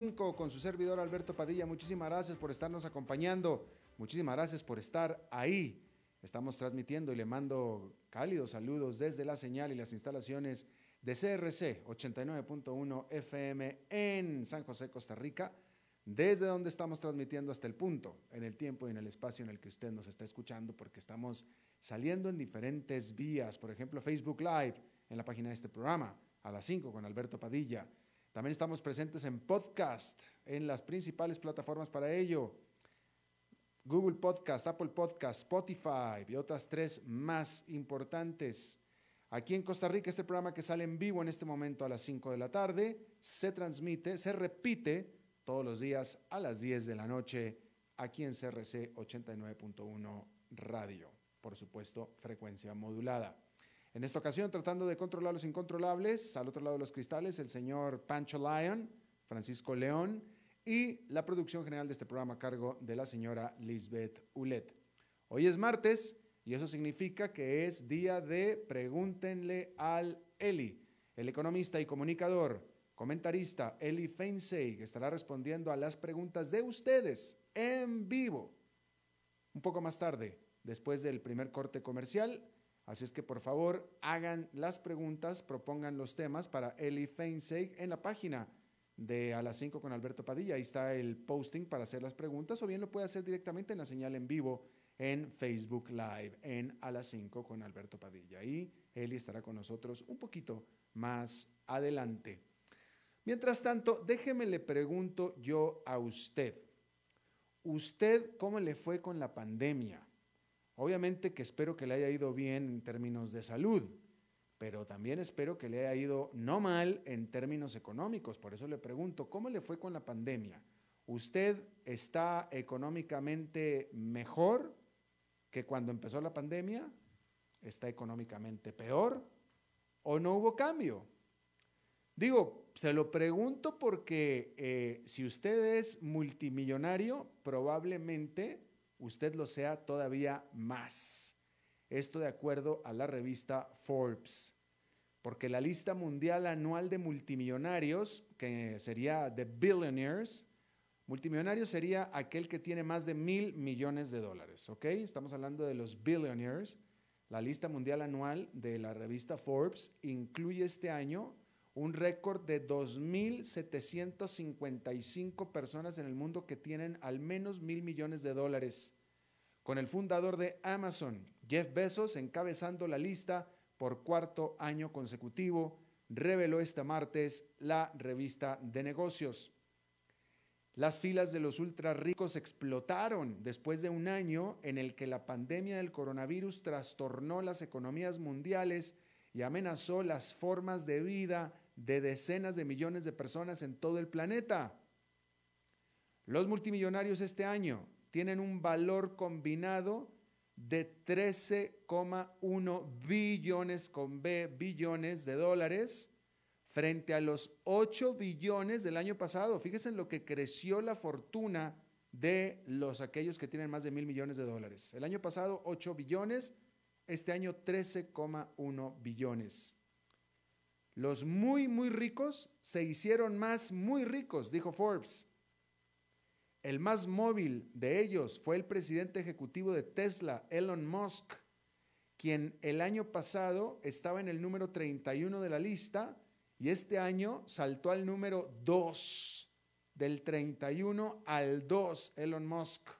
con su servidor Alberto Padilla. Muchísimas gracias por estarnos acompañando. Muchísimas gracias por estar ahí. Estamos transmitiendo y le mando cálidos saludos desde la señal y las instalaciones de CRC 89.1 FM en San José, Costa Rica, desde donde estamos transmitiendo hasta el punto, en el tiempo y en el espacio en el que usted nos está escuchando, porque estamos saliendo en diferentes vías, por ejemplo, Facebook Live en la página de este programa, a las 5 con Alberto Padilla también estamos presentes en podcast, en las principales plataformas para ello. Google Podcast, Apple Podcast, Spotify y otras tres más importantes. Aquí en Costa Rica, este programa que sale en vivo en este momento a las 5 de la tarde, se transmite, se repite todos los días a las 10 de la noche aquí en CRC 89.1 Radio. Por supuesto, frecuencia modulada. En esta ocasión, tratando de controlar los incontrolables, al otro lado de los cristales, el señor Pancho Lyon, Francisco León, y la producción general de este programa a cargo de la señora Lisbeth Ulet. Hoy es martes y eso significa que es día de Pregúntenle al Eli, el economista y comunicador, comentarista Eli Feinsey, que estará respondiendo a las preguntas de ustedes en vivo. Un poco más tarde, después del primer corte comercial, Así es que por favor hagan las preguntas, propongan los temas para Eli Feinseg en la página de A las 5 con Alberto Padilla. Ahí está el posting para hacer las preguntas o bien lo puede hacer directamente en la señal en vivo en Facebook Live en A las 5 con Alberto Padilla. Y Eli estará con nosotros un poquito más adelante. Mientras tanto, déjeme le pregunto yo a usted. ¿Usted cómo le fue con la pandemia? Obviamente que espero que le haya ido bien en términos de salud, pero también espero que le haya ido no mal en términos económicos. Por eso le pregunto, ¿cómo le fue con la pandemia? ¿Usted está económicamente mejor que cuando empezó la pandemia? ¿Está económicamente peor? ¿O no hubo cambio? Digo, se lo pregunto porque eh, si usted es multimillonario, probablemente usted lo sea todavía más. Esto de acuerdo a la revista Forbes, porque la lista mundial anual de multimillonarios, que sería The Billionaires, multimillonario sería aquel que tiene más de mil millones de dólares, ¿ok? Estamos hablando de los billionaires. La lista mundial anual de la revista Forbes incluye este año un récord de 2.755 personas en el mundo que tienen al menos mil millones de dólares, con el fundador de Amazon, Jeff Bezos, encabezando la lista por cuarto año consecutivo, reveló este martes la revista de negocios. Las filas de los ultra ricos explotaron después de un año en el que la pandemia del coronavirus trastornó las economías mundiales y amenazó las formas de vida de decenas de millones de personas en todo el planeta. Los multimillonarios este año tienen un valor combinado de 13,1 billones con B billones de dólares frente a los 8 billones del año pasado. Fíjense en lo que creció la fortuna de los aquellos que tienen más de mil millones de dólares. El año pasado 8 billones, este año 13,1 billones. Los muy, muy ricos se hicieron más muy ricos, dijo Forbes. El más móvil de ellos fue el presidente ejecutivo de Tesla, Elon Musk, quien el año pasado estaba en el número 31 de la lista y este año saltó al número 2, del 31 al 2, Elon Musk.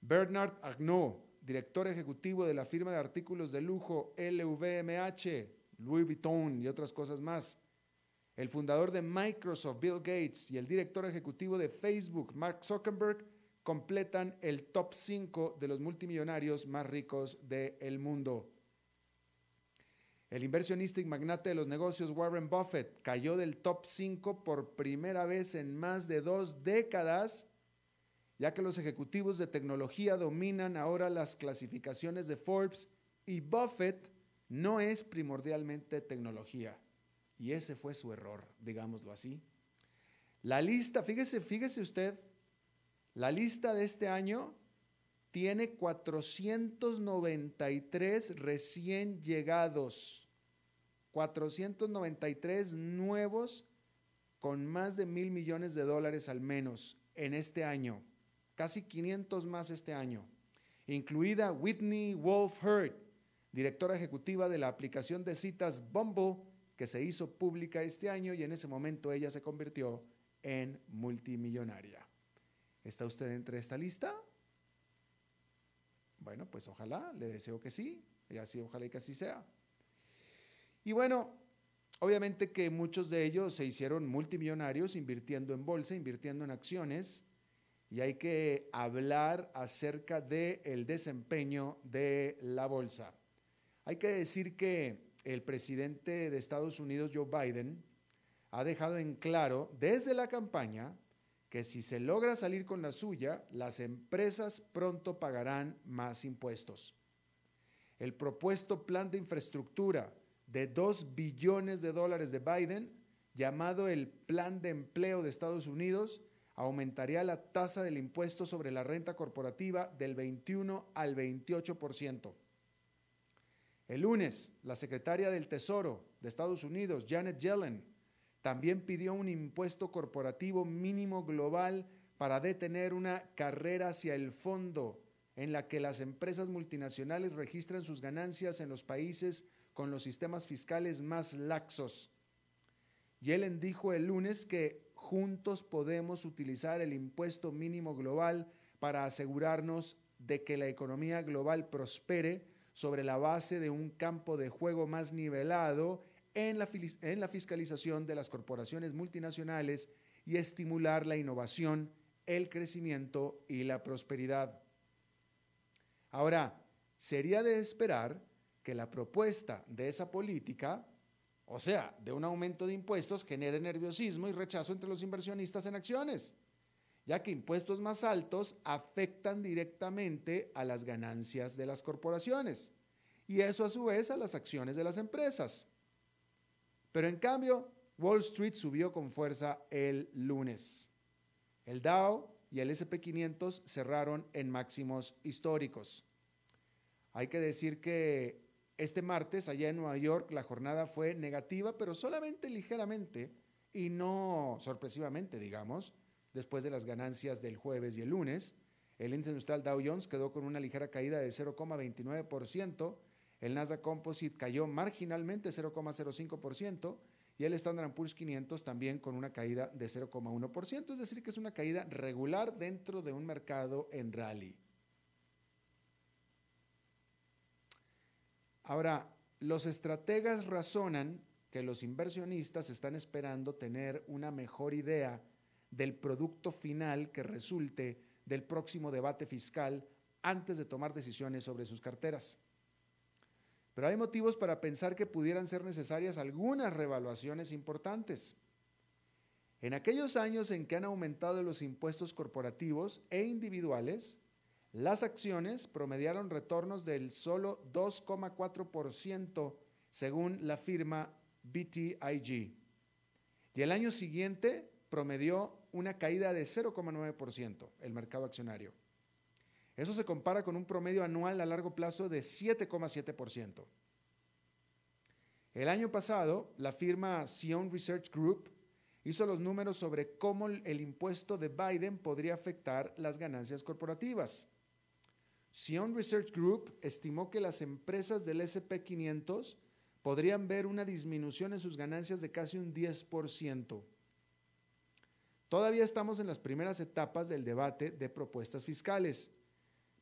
Bernard Arnault, director ejecutivo de la firma de artículos de lujo LVMH, Louis Vuitton y otras cosas más. El fundador de Microsoft, Bill Gates, y el director ejecutivo de Facebook, Mark Zuckerberg, completan el top 5 de los multimillonarios más ricos del mundo. El inversionista y magnate de los negocios Warren Buffett cayó del top 5 por primera vez en más de dos décadas, ya que los ejecutivos de tecnología dominan ahora las clasificaciones de Forbes y Buffett no es primordialmente tecnología. Y ese fue su error, digámoslo así. La lista, fíjese, fíjese usted, la lista de este año tiene 493 recién llegados, 493 nuevos con más de mil millones de dólares al menos en este año, casi 500 más este año, incluida Whitney Wolf Hurt, directora ejecutiva de la aplicación de citas Bumble, que se hizo pública este año y en ese momento ella se convirtió en multimillonaria. ¿Está usted entre esta lista? Bueno, pues ojalá, le deseo que sí, y así ojalá y que así sea. Y bueno, obviamente que muchos de ellos se hicieron multimillonarios invirtiendo en bolsa, invirtiendo en acciones, y hay que hablar acerca del el desempeño de la bolsa. Hay que decir que el presidente de Estados Unidos, Joe Biden, ha dejado en claro desde la campaña que si se logra salir con la suya, las empresas pronto pagarán más impuestos. El propuesto plan de infraestructura de 2 billones de dólares de Biden, llamado el Plan de Empleo de Estados Unidos, aumentaría la tasa del impuesto sobre la renta corporativa del 21 al 28%. El lunes, la secretaria del Tesoro de Estados Unidos, Janet Yellen, también pidió un impuesto corporativo mínimo global para detener una carrera hacia el fondo en la que las empresas multinacionales registran sus ganancias en los países con los sistemas fiscales más laxos. Yellen dijo el lunes que juntos podemos utilizar el impuesto mínimo global para asegurarnos de que la economía global prospere sobre la base de un campo de juego más nivelado en la, en la fiscalización de las corporaciones multinacionales y estimular la innovación, el crecimiento y la prosperidad. Ahora, sería de esperar que la propuesta de esa política, o sea, de un aumento de impuestos, genere nerviosismo y rechazo entre los inversionistas en acciones, ya que impuestos más altos afectan directamente a las ganancias de las corporaciones y eso a su vez a las acciones de las empresas. Pero en cambio, Wall Street subió con fuerza el lunes. El Dow y el SP500 cerraron en máximos históricos. Hay que decir que este martes allá en Nueva York la jornada fue negativa, pero solamente ligeramente y no sorpresivamente, digamos, después de las ganancias del jueves y el lunes. El índice industrial Dow Jones quedó con una ligera caída de 0,29%, el Nasdaq Composite cayó marginalmente 0,05% y el Standard Poor's 500 también con una caída de 0,1%, es decir, que es una caída regular dentro de un mercado en rally. Ahora, los estrategas razonan que los inversionistas están esperando tener una mejor idea del producto final que resulte del próximo debate fiscal antes de tomar decisiones sobre sus carteras. Pero hay motivos para pensar que pudieran ser necesarias algunas revaluaciones importantes. En aquellos años en que han aumentado los impuestos corporativos e individuales, las acciones promediaron retornos del solo 2,4% según la firma BTIG. Y el año siguiente promedió una caída de 0,9% el mercado accionario. Eso se compara con un promedio anual a largo plazo de 7,7%. El año pasado, la firma Sion Research Group hizo los números sobre cómo el impuesto de Biden podría afectar las ganancias corporativas. Sion Research Group estimó que las empresas del SP500 podrían ver una disminución en sus ganancias de casi un 10%. Todavía estamos en las primeras etapas del debate de propuestas fiscales.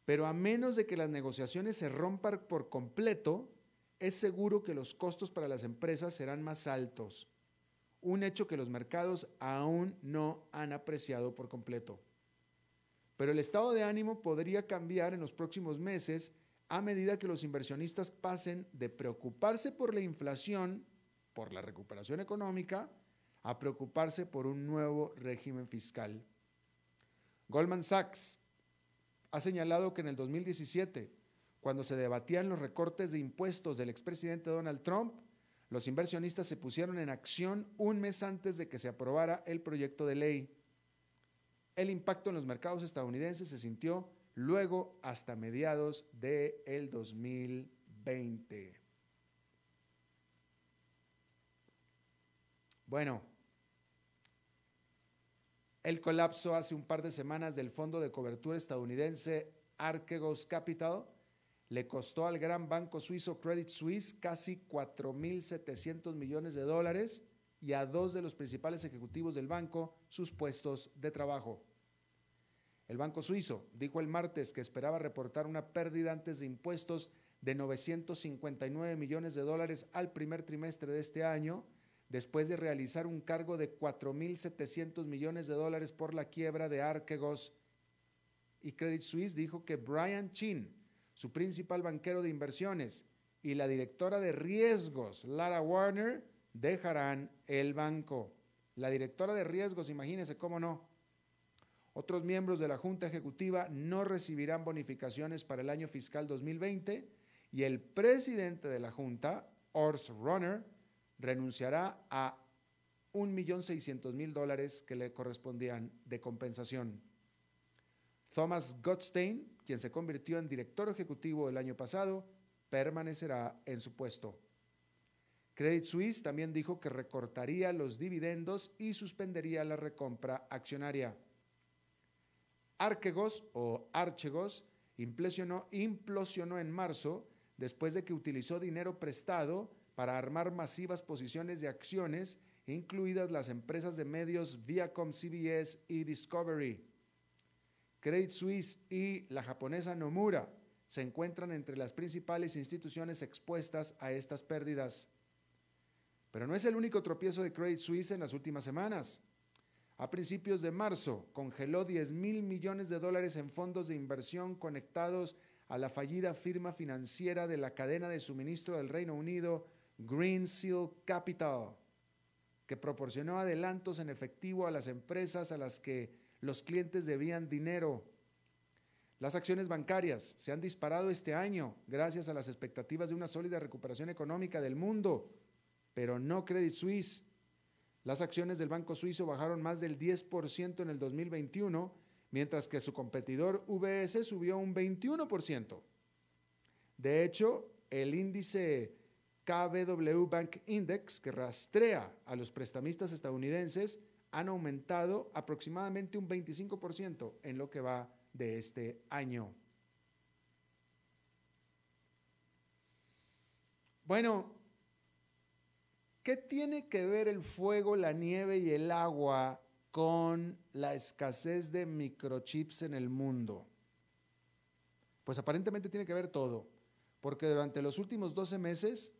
Pero a menos de que las negociaciones se rompan por completo, es seguro que los costos para las empresas serán más altos, un hecho que los mercados aún no han apreciado por completo. Pero el estado de ánimo podría cambiar en los próximos meses a medida que los inversionistas pasen de preocuparse por la inflación, por la recuperación económica, a preocuparse por un nuevo régimen fiscal. Goldman Sachs ha señalado que en el 2017, cuando se debatían los recortes de impuestos del expresidente Donald Trump, los inversionistas se pusieron en acción un mes antes de que se aprobara el proyecto de ley. El impacto en los mercados estadounidenses se sintió luego hasta mediados del el 2020. Bueno, El colapso hace un par de semanas del fondo de cobertura estadounidense Archegos Capital le costó al gran banco suizo Credit Suisse casi 4.700 millones de dólares y a dos de los principales ejecutivos del banco sus puestos de trabajo. El Banco Suizo dijo el martes que esperaba reportar una pérdida antes de impuestos de 959 millones de dólares al primer trimestre de este año, después de realizar un cargo de 4.700 millones de dólares por la quiebra de Archegos. Y Credit Suisse dijo que Brian Chin, su principal banquero de inversiones, y la directora de riesgos, Lara Warner, dejarán el banco. La directora de riesgos, imagínense cómo no. Otros miembros de la Junta Ejecutiva no recibirán bonificaciones para el año fiscal 2020 y el presidente de la Junta, Ors Runner, renunciará a 1.600.000 dólares que le correspondían de compensación. Thomas Gottstein, quien se convirtió en director ejecutivo el año pasado, permanecerá en su puesto. Credit Suisse también dijo que recortaría los dividendos y suspendería la recompra accionaria. Archegos o Archegos implosionó, implosionó en marzo después de que utilizó dinero prestado para armar masivas posiciones de acciones, incluidas las empresas de medios Viacom CBS y Discovery. Credit Suisse y la japonesa Nomura se encuentran entre las principales instituciones expuestas a estas pérdidas. Pero no es el único tropiezo de Credit Suisse en las últimas semanas. A principios de marzo, congeló 10 mil millones de dólares en fondos de inversión conectados a la fallida firma financiera de la cadena de suministro del Reino Unido, Green Seal Capital, que proporcionó adelantos en efectivo a las empresas a las que los clientes debían dinero. Las acciones bancarias se han disparado este año gracias a las expectativas de una sólida recuperación económica del mundo, pero no Credit Suisse. Las acciones del Banco Suizo bajaron más del 10% en el 2021, mientras que su competidor UBS subió un 21%. De hecho, el índice KBW Bank Index, que rastrea a los prestamistas estadounidenses, han aumentado aproximadamente un 25% en lo que va de este año. Bueno, ¿qué tiene que ver el fuego, la nieve y el agua con la escasez de microchips en el mundo? Pues aparentemente tiene que ver todo, porque durante los últimos 12 meses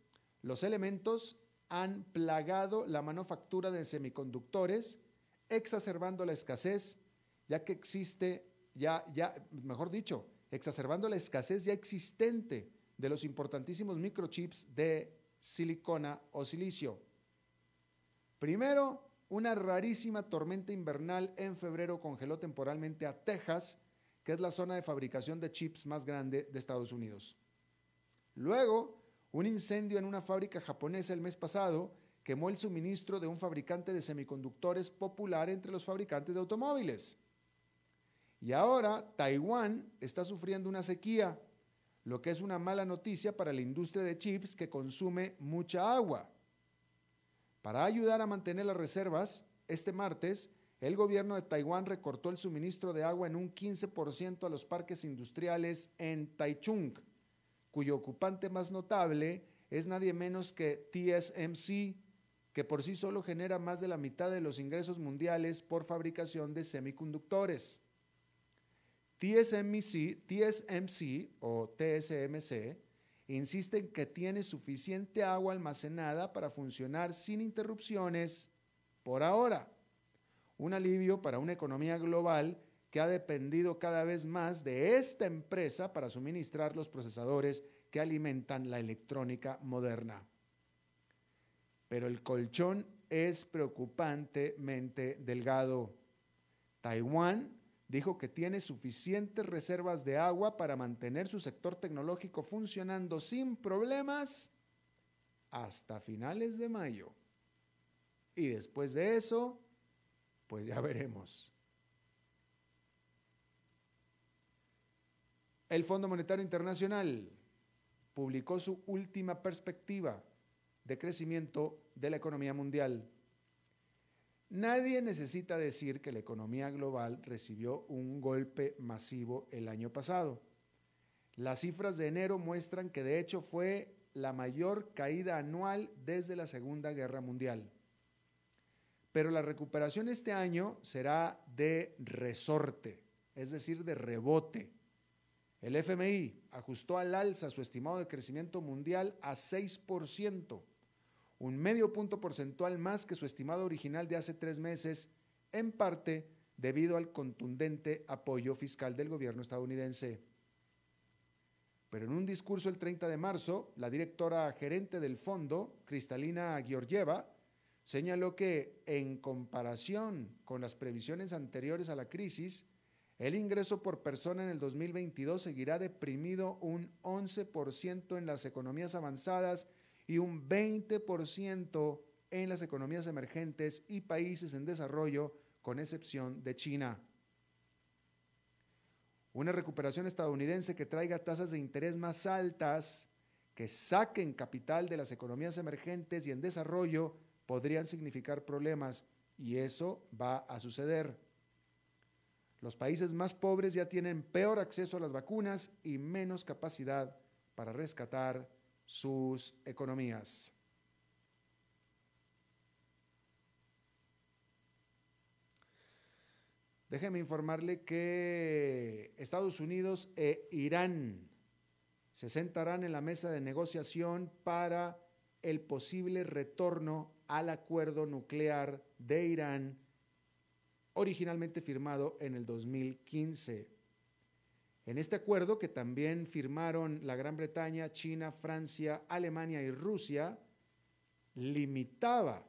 los elementos han plagado la manufactura de semiconductores, exacerbando la escasez, ya que existe, ya, mejor dicho, exacerbando la escasez ya existente de los importantísimos microchips de silicona o silicio. Primero, una rarísima tormenta invernal en febrero congeló temporalmente a Texas, que es la zona de fabricación de chips más grande de Estados Unidos. Luego, un incendio en una fábrica japonesa el mes pasado quemó el suministro de un fabricante de semiconductores popular entre los fabricantes de automóviles. Y ahora Taiwán está sufriendo una sequía, lo que es una mala noticia para la industria de chips que consume mucha agua. Para ayudar a mantener las reservas, este martes el gobierno de Taiwán recortó el suministro de agua en un 15% a los parques industriales en Taichung, cuyo ocupante más notable es nadie menos que TSMC, que por sí solo genera más de la mitad de los ingresos mundiales por fabricación de semiconductores. TSMC, TSMC o TSMC insiste en que tiene suficiente agua almacenada para funcionar sin interrupciones por ahora. Un alivio para una economía global que ha dependido cada vez más de esta empresa para suministrar los procesadores que alimentan la electrónica moderna. Pero el colchón es preocupantemente delgado. Taiwán dijo que tiene suficientes reservas de agua para mantener su sector tecnológico funcionando sin problemas hasta finales de mayo. Y después de eso, pues ya veremos. El Fondo Monetario Internacional publicó su última perspectiva de crecimiento de la economía mundial. Nadie necesita decir que la economía global recibió un golpe masivo el año pasado. Las cifras de enero muestran que de hecho fue la mayor caída anual desde la Segunda Guerra Mundial. Pero la recuperación este año será de resorte, es decir, de rebote. El FMI ajustó al alza su estimado de crecimiento mundial a 6%, un medio punto porcentual más que su estimado original de hace tres meses, en parte debido al contundente apoyo fiscal del gobierno estadounidense. Pero en un discurso el 30 de marzo, la directora gerente del fondo, Cristalina Georgieva, señaló que en comparación con las previsiones anteriores a la crisis, el ingreso por persona en el 2022 seguirá deprimido un 11% en las economías avanzadas y un 20% en las economías emergentes y países en desarrollo, con excepción de China. Una recuperación estadounidense que traiga tasas de interés más altas, que saquen capital de las economías emergentes y en desarrollo, podrían significar problemas y eso va a suceder. Los países más pobres ya tienen peor acceso a las vacunas y menos capacidad para rescatar sus economías. Déjeme informarle que Estados Unidos e Irán se sentarán en la mesa de negociación para el posible retorno al acuerdo nuclear de Irán originalmente firmado en el 2015. En este acuerdo, que también firmaron la Gran Bretaña, China, Francia, Alemania y Rusia, limitaba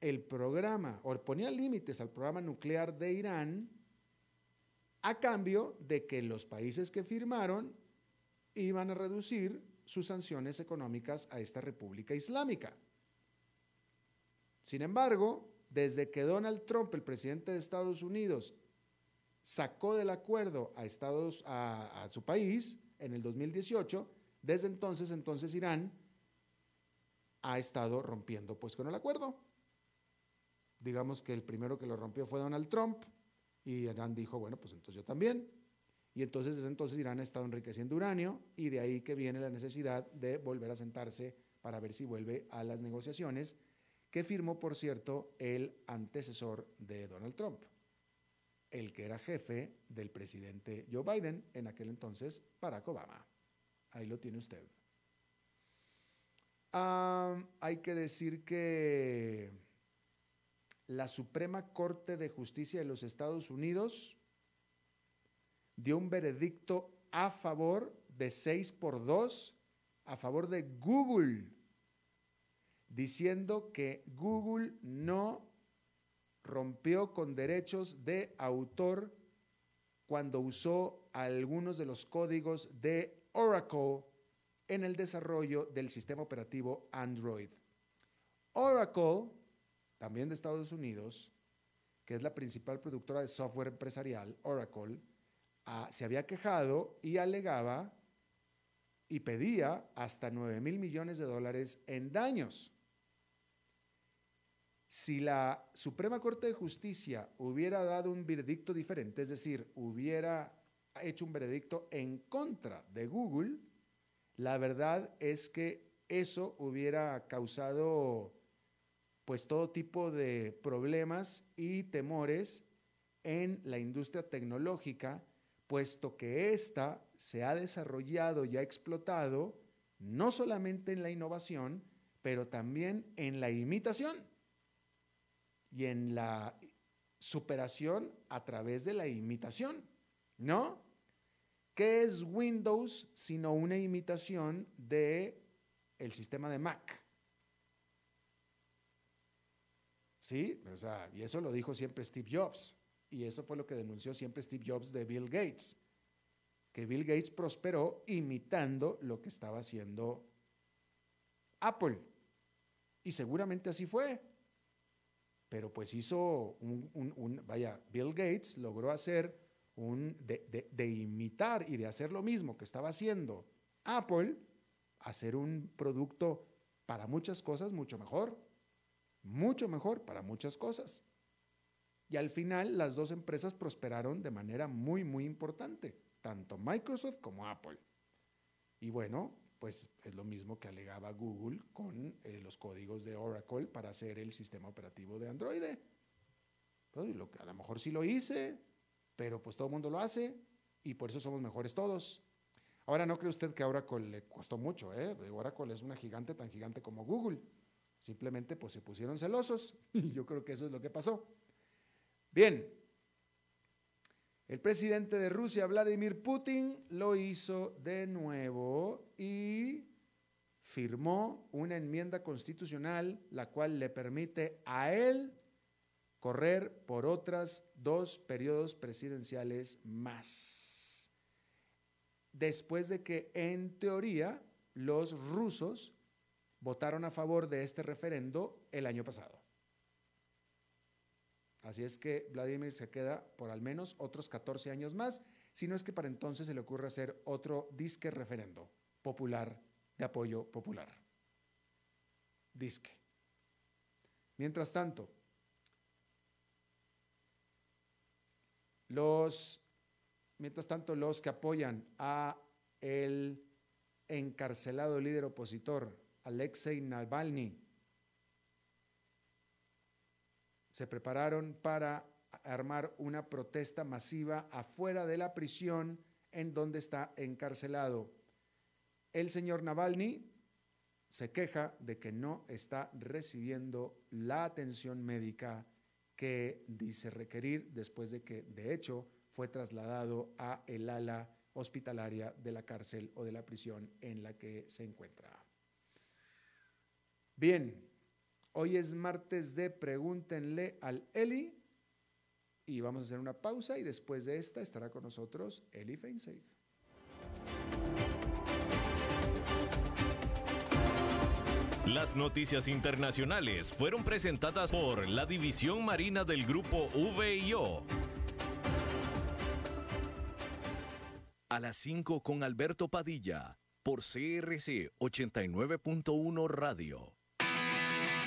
el programa, o ponía límites al programa nuclear de Irán, a cambio de que los países que firmaron iban a reducir sus sanciones económicas a esta República Islámica. Sin embargo, desde que Donald Trump, el presidente de Estados Unidos, sacó del acuerdo a, Estados, a, su país en el 2018, desde entonces, entonces Irán ha estado rompiendo pues con el acuerdo. Digamos que el primero que lo rompió fue Donald Trump y Irán dijo, bueno, pues entonces yo también. Y entonces desde entonces Irán ha estado enriqueciendo uranio y de ahí que viene la necesidad de volver a sentarse para ver si vuelve a las negociaciones que firmó, por cierto, el antecesor de Donald Trump, el que era jefe del presidente Joe Biden, en aquel entonces Barack Obama. Ahí lo tiene usted. hay que decir que la Suprema Corte de Justicia de los Estados Unidos dio un veredicto a favor de 6 por 2, a favor de Google diciendo que Google no rompió con derechos de autor cuando usó algunos de los códigos de Oracle en el desarrollo del sistema operativo Android. Oracle, también de Estados Unidos, que es la principal productora de software empresarial, Oracle, ah, se había quejado y alegaba y pedía hasta 9 mil millones de dólares en daños si la Suprema Corte de Justicia hubiera dado un veredicto diferente, es decir, hubiera hecho un veredicto en contra de Google, la verdad es que eso hubiera causado pues todo tipo de problemas y temores en la industria tecnológica, puesto que ésta se ha desarrollado y ha explotado no solamente en la innovación, pero también en la imitación y en la superación a través de la imitación, ¿no? ¿Qué es Windows sino una imitación de el sistema de Mac? ¿Sí? O sea, y eso lo dijo siempre Steve Jobs. Y eso fue lo que denunció siempre Steve Jobs de Bill Gates. Que Bill Gates prosperó imitando lo que estaba haciendo Apple. Y seguramente así fue pero pues hizo un, vaya, Bill Gates logró hacer un, de, imitar y de hacer lo mismo que estaba haciendo Apple, hacer un producto para muchas cosas mucho mejor, mucho mejor para muchas cosas. Y al final las dos empresas prosperaron de manera muy, muy importante, tanto Microsoft como Apple. Y bueno, pues es lo mismo que alegaba Google con eh, los códigos de Oracle para hacer el sistema operativo de Android. Pues, lo a lo mejor sí lo hice, pero pues todo el mundo lo hace y por eso somos mejores todos. Ahora, no cree usted que a Oracle le costó mucho, ¿eh? Oracle es una gigante tan gigante como Google. Simplemente pues se pusieron celosos y yo creo que eso es lo que pasó. Bien, el presidente de Rusia, Vladimir Putin, lo hizo de nuevo y firmó una enmienda constitucional la cual le permite a él correr por otras dos periodos presidenciales más. Después de que en teoría los rusos votaron a favor de este referendo el año pasado. Así es que Vladimir se queda por al menos otros 14 años más, si no es que para entonces se le ocurre hacer otro disque referendo popular de apoyo popular. Disque. Mientras tanto, los, mientras tanto, los que apoyan a el encarcelado líder opositor Alexei Navalny se prepararon para armar una protesta masiva afuera de la prisión en donde está encarcelado. El señor Navalny se queja de que no está recibiendo la atención médica que dice requerir después de que, de hecho, fue trasladado a el ala hospitalaria de la cárcel o de la prisión en la que se encuentra. Bien, Hoy es martes de Pregúntenle al Eli y vamos a hacer una pausa y después de esta estará con nosotros Eli Feinseig. Las noticias internacionales fueron presentadas por la División Marina del Grupo VIO. A las 5 con Alberto Padilla, por CRC 89.1 Radio.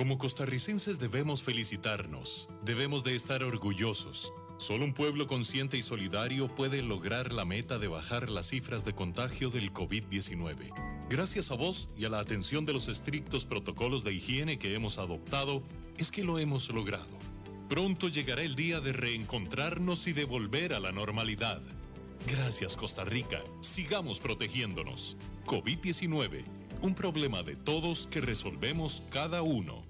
como costarricenses debemos felicitarnos, debemos de estar orgullosos. Solo un pueblo consciente y solidario puede lograr la meta de bajar las cifras de contagio del COVID-19. Gracias a vos y a la atención de los estrictos protocolos de higiene que hemos adoptado, es que lo hemos logrado. Pronto llegará el día de reencontrarnos y de volver a la normalidad. Gracias Costa Rica, sigamos protegiéndonos. COVID-19, un problema de todos que resolvemos cada uno.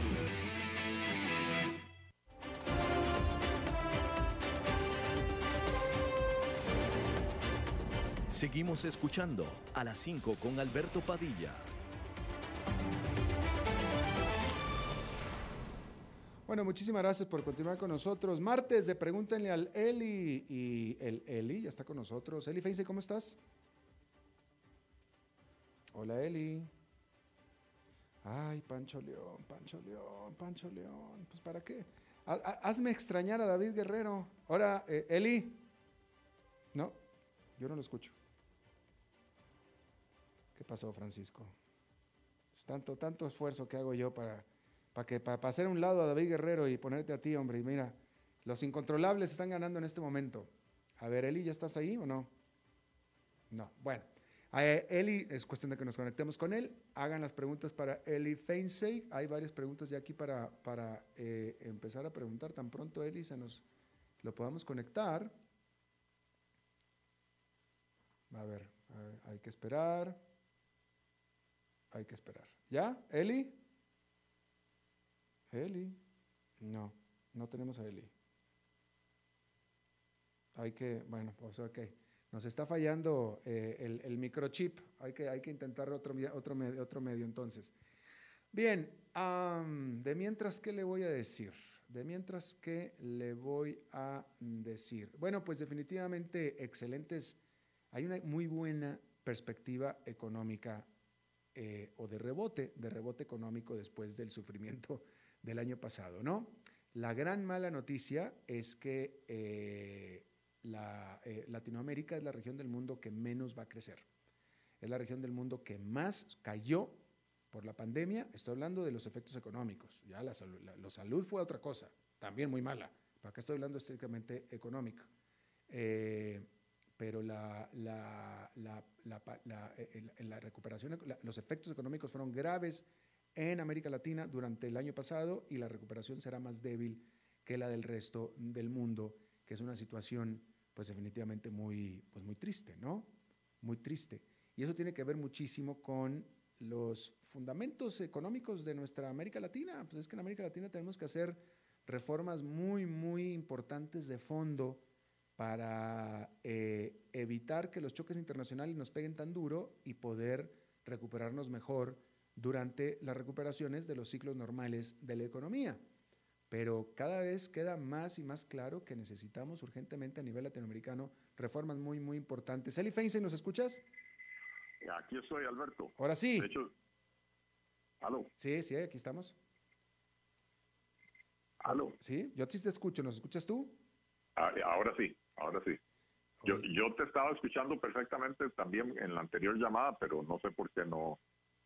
Seguimos escuchando a las 5 con Alberto Padilla. Bueno, muchísimas gracias por continuar con nosotros. Martes de Pregúntenle al Eli. Y el Eli ya está con nosotros. Eli Feinse, ¿cómo estás? Hola, Eli. Ay, Pancho León, Pancho León, Pancho León. Pues, ¿para qué? Hazme extrañar a David Guerrero. Ahora, eh, Eli. ¿No? Yo no lo escucho. ¿Qué pasó, Francisco? Es tanto, tanto esfuerzo que hago yo para, para, que, para hacer un lado a David Guerrero y ponerte a ti, hombre. Y mira, los incontrolables están ganando en este momento. A ver, Eli, ¿ya estás ahí o no? No. Bueno. Eh, Eli, es cuestión de que nos conectemos con él. Hagan las preguntas para Eli Feinsey. Hay varias preguntas ya aquí para, para eh, empezar a preguntar. Tan pronto Eli se nos lo podamos conectar. A ver, hay que esperar. Hay que esperar. ¿Ya? ¿Eli? ¿Eli? No, no tenemos a Eli. Hay que, bueno, pues ok. Nos está fallando eh, el, microchip. Hay que, hay que intentar otro, otro, otro medio entonces. Bien, de mientras, ¿qué le voy a decir? De mientras, ¿qué le voy a decir? Bueno, pues definitivamente excelentes. Hay una muy buena perspectiva económica eh, o de rebote, de rebote económico después del sufrimiento del año pasado, ¿no? La gran mala noticia es que eh, la, eh, Latinoamérica es la región del mundo que menos va a crecer. Es la región del mundo que más cayó por la pandemia. Estoy hablando de los efectos económicos. Ya la, salud fue otra cosa, también muy mala. Para qué estoy hablando estrictamente económica. Eh, pero la, la, la recuperación, los efectos económicos fueron graves en América Latina durante el año pasado y la recuperación será más débil que la del resto del mundo, que es una situación pues definitivamente muy, pues muy triste, ¿no? Muy triste. Y eso tiene que ver muchísimo con los fundamentos económicos de nuestra América Latina. Pues es que en América Latina tenemos que hacer reformas muy, muy importantes de fondo para eh, evitar que los choques internacionales nos peguen tan duro y poder recuperarnos mejor durante las recuperaciones de los ciclos normales de la economía pero cada vez queda más y más claro que necesitamos urgentemente a nivel latinoamericano reformas muy, muy importantes. Eli Feinstein, ¿nos escuchas? Aquí estoy, Alberto. Ahora sí. De hecho, ¿aló? Sí, sí, aquí estamos. ¿Aló? Sí, yo sí te escucho. ¿Nos escuchas tú? Ah, ahora sí, ahora sí. Yo, yo te estaba escuchando perfectamente también en la anterior llamada, pero no sé por qué no,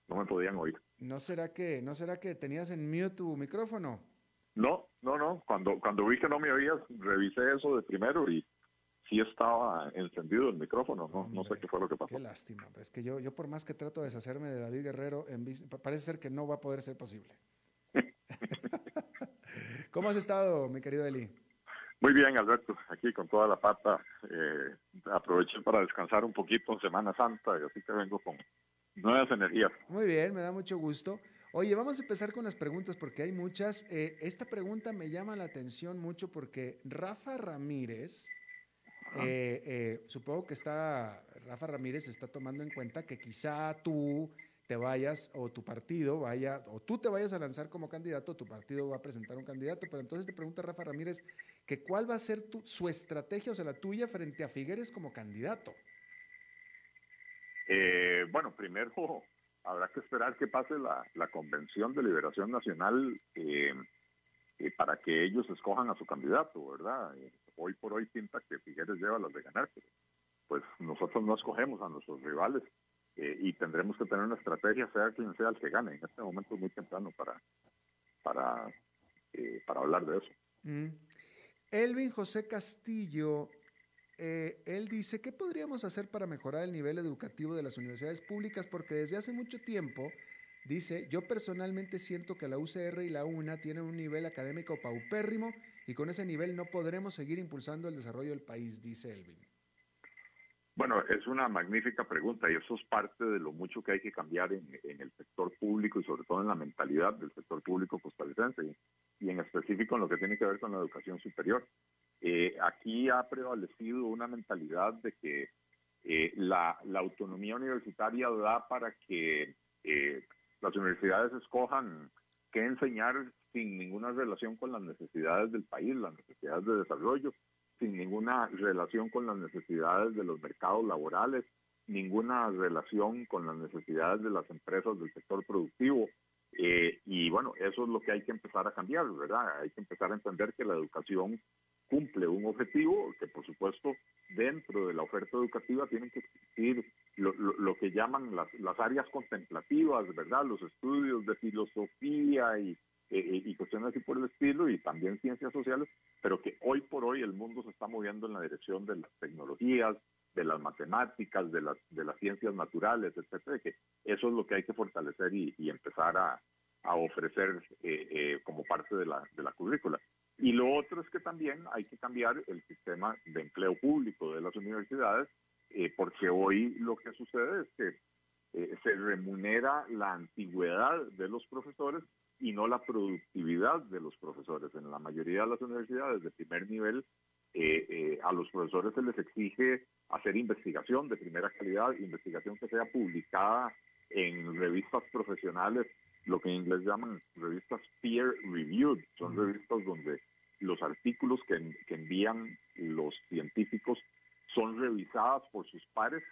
no me podían oír. ¿No será que, no será que tenías en mute tu micrófono? No, no, no. Cuando, cuando vi que no me oías, revisé eso de primero y sí estaba encendido el micrófono. No, no sé qué fue lo que pasó. Qué lástima. Es que yo, yo por más que trato de deshacerme de David Guerrero, en, parece ser que no va a poder ser posible. ¿Cómo has estado, mi querido Eli? Muy bien, Alberto. Aquí con toda la pata. Eh, aproveché para descansar un poquito en Semana Santa y así que vengo con nuevas energías. Muy bien, me da mucho gusto. Oye, vamos a empezar con las preguntas porque hay muchas. Eh, esta pregunta me llama la atención mucho porque Rafa Ramírez, eh, eh, supongo que está, Rafa Ramírez está tomando en cuenta que quizá tú te vayas o tu partido vaya, o tú te vayas a lanzar como candidato, tu partido va a presentar un candidato, pero entonces te pregunta Rafa Ramírez que cuál va a ser tu, su estrategia, o sea, la tuya frente a Figueres como candidato. bueno, primero habrá que esperar que pase la, la Convención de Liberación Nacional eh, eh, para que ellos escojan a su candidato, ¿verdad? Eh, hoy por hoy pinta que Figueres lleva las de ganar, pero pues nosotros no escogemos a nuestros rivales y tendremos que tener una estrategia, sea quien sea el que gane. En este momento es muy temprano para, para, para hablar de eso. Mm. Elvin José Castillo eh, él dice, ¿qué podríamos hacer para mejorar el nivel educativo de las universidades públicas? Porque desde hace mucho tiempo, dice, yo personalmente siento que la UCR y la UNA tienen un nivel académico paupérrimo y con ese nivel no podremos seguir impulsando el desarrollo del país, dice Elvin. Bueno, es una magnífica pregunta y eso es parte de lo mucho que hay que cambiar en, el sector público y sobre todo en la mentalidad del sector público costarricense y en específico en lo que tiene que ver con la educación superior. Eh, aquí ha prevalecido una mentalidad de que eh, la, autonomía universitaria da para que eh, las universidades escojan qué enseñar sin ninguna relación con las necesidades del país, las necesidades de desarrollo, sin ninguna relación con las necesidades de los mercados laborales, ninguna relación con las necesidades de las empresas del sector productivo. y bueno, eso es lo que hay que empezar a cambiar, ¿verdad? Hay que empezar a entender que la educación cumple un objetivo que por supuesto dentro de la oferta educativa tienen que existir lo, que llaman las, las, áreas contemplativas, ¿verdad? Los estudios de filosofía y, eh, y cuestiones así por el estilo y también ciencias sociales, pero que hoy por hoy el mundo se está moviendo en la dirección de las tecnologías, de las matemáticas, de las, de las ciencias naturales, etcétera, que eso es lo que hay que fortalecer y, empezar a, a ofrecer eh, eh, como parte de la, de la currícula. Y lo otro es que también hay que cambiar el sistema de empleo público de las universidades, eh, porque hoy lo que sucede es que se remunera la antigüedad de los profesores y no la productividad de los profesores. En la mayoría de las universidades de primer nivel eh, eh, a los profesores se les exige hacer investigación de primera calidad, investigación que sea publicada en revistas profesionales, lo que en inglés llaman revistas peer reviewed, son revistas donde los artículos que, envían los científicos son revisadas por sus pares